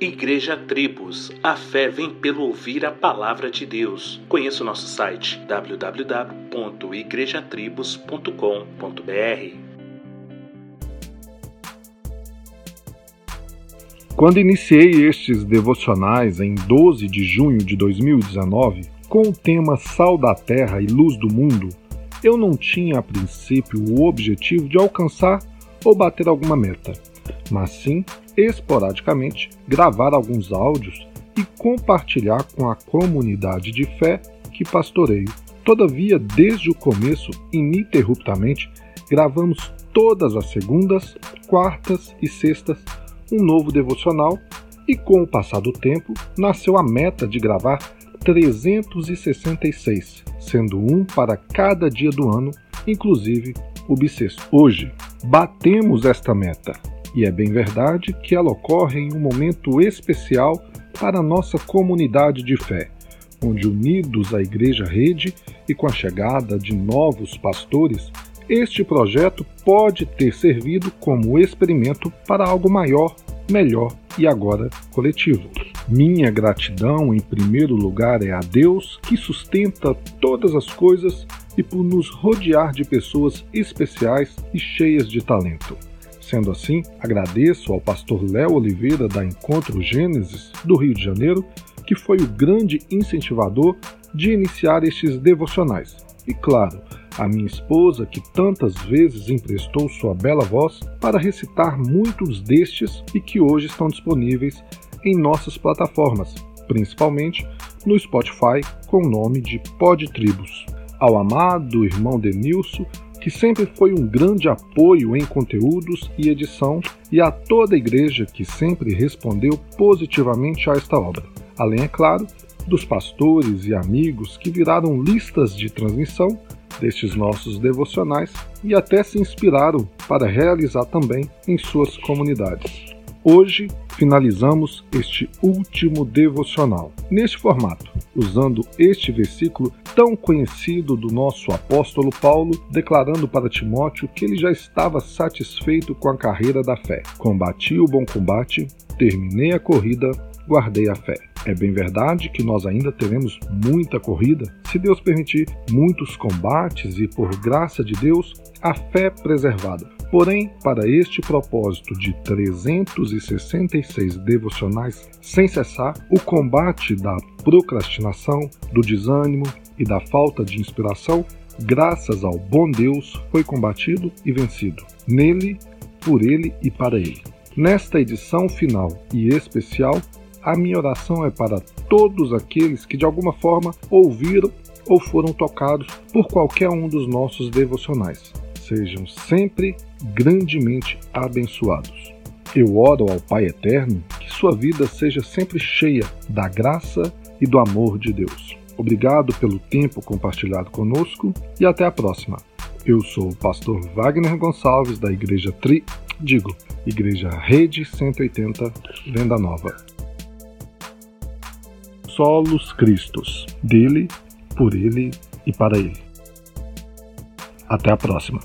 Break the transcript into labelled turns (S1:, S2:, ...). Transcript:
S1: Igreja Tribos, a fé vem pelo ouvir a palavra de Deus. Conheça o nosso site www.igrejatribos.com.br.
S2: Quando iniciei estes devocionais em 12 de junho de 2019, com o tema Sal da Terra e Luz do Mundo, eu não tinha a princípio o objetivo de alcançar ou bater alguma meta, mas sim esporadicamente gravar alguns áudios e compartilhar com a comunidade de fé que pastoreio. Todavia, desde o começo, ininterruptamente, gravamos todas as segundas, quartas e sextas um novo devocional e, com o passar do tempo, nasceu a meta de gravar 366, sendo um para cada dia do ano, inclusive o bissexto. Hoje, batemos esta meta e é bem verdade que ela ocorre em um momento especial para a nossa comunidade de fé, onde, unidos à Igreja Rede e com a chegada de novos pastores, este projeto pode ter servido como experimento para algo maior, melhor e agora coletivo. Minha gratidão, em primeiro lugar, é a Deus que sustenta todas as coisas e por nos rodear de pessoas especiais e cheias de talento. Sendo assim, agradeço ao pastor Léo Oliveira da Encontro Gênesis do Rio de Janeiro, que foi o grande incentivador de iniciar estes devocionais. E claro, a minha esposa, que tantas vezes emprestou sua bela voz para recitar muitos destes e que hoje estão disponíveis em nossas plataformas, principalmente no Spotify com o nome de Pod Tribos. Ao amado irmão Denilson, que sempre foi um grande apoio em conteúdos e edição, e a toda a igreja que sempre respondeu positivamente a esta obra. Além, é claro, dos pastores e amigos que viraram listas de transmissão destes nossos devocionais e até se inspiraram para realizar também em suas comunidades. Hoje finalizamos este último devocional neste formato, usando este versículo tão conhecido do nosso apóstolo Paulo, declarando para Timóteo que ele já estava satisfeito com a carreira da fé. Combati o bom combate, terminei a corrida, guardei a fé. É bem verdade que nós ainda teremos muita corrida, se Deus permitir, muitos combates e, por graça de Deus, a fé preservada. Porém, para este propósito de 366 devocionais sem cessar, o combate da procrastinação, do desânimo e da falta de inspiração, graças ao bom Deus, foi combatido e vencido. Nele, por ele e para ele. Nesta edição final e especial, a minha oração é para todos aqueles que de alguma forma ouviram ou foram tocados por qualquer um dos nossos devocionais sejam sempre grandemente abençoados. Eu oro ao Pai Eterno que sua vida seja sempre cheia da graça e do amor de Deus. Obrigado pelo tempo compartilhado conosco e até a próxima. Eu sou o pastor Wagner Gonçalves da Igreja Tri, digo, Igreja Rede 180 Venda Nova. Solos Cristos, dele, por ele e para ele. Até a próxima.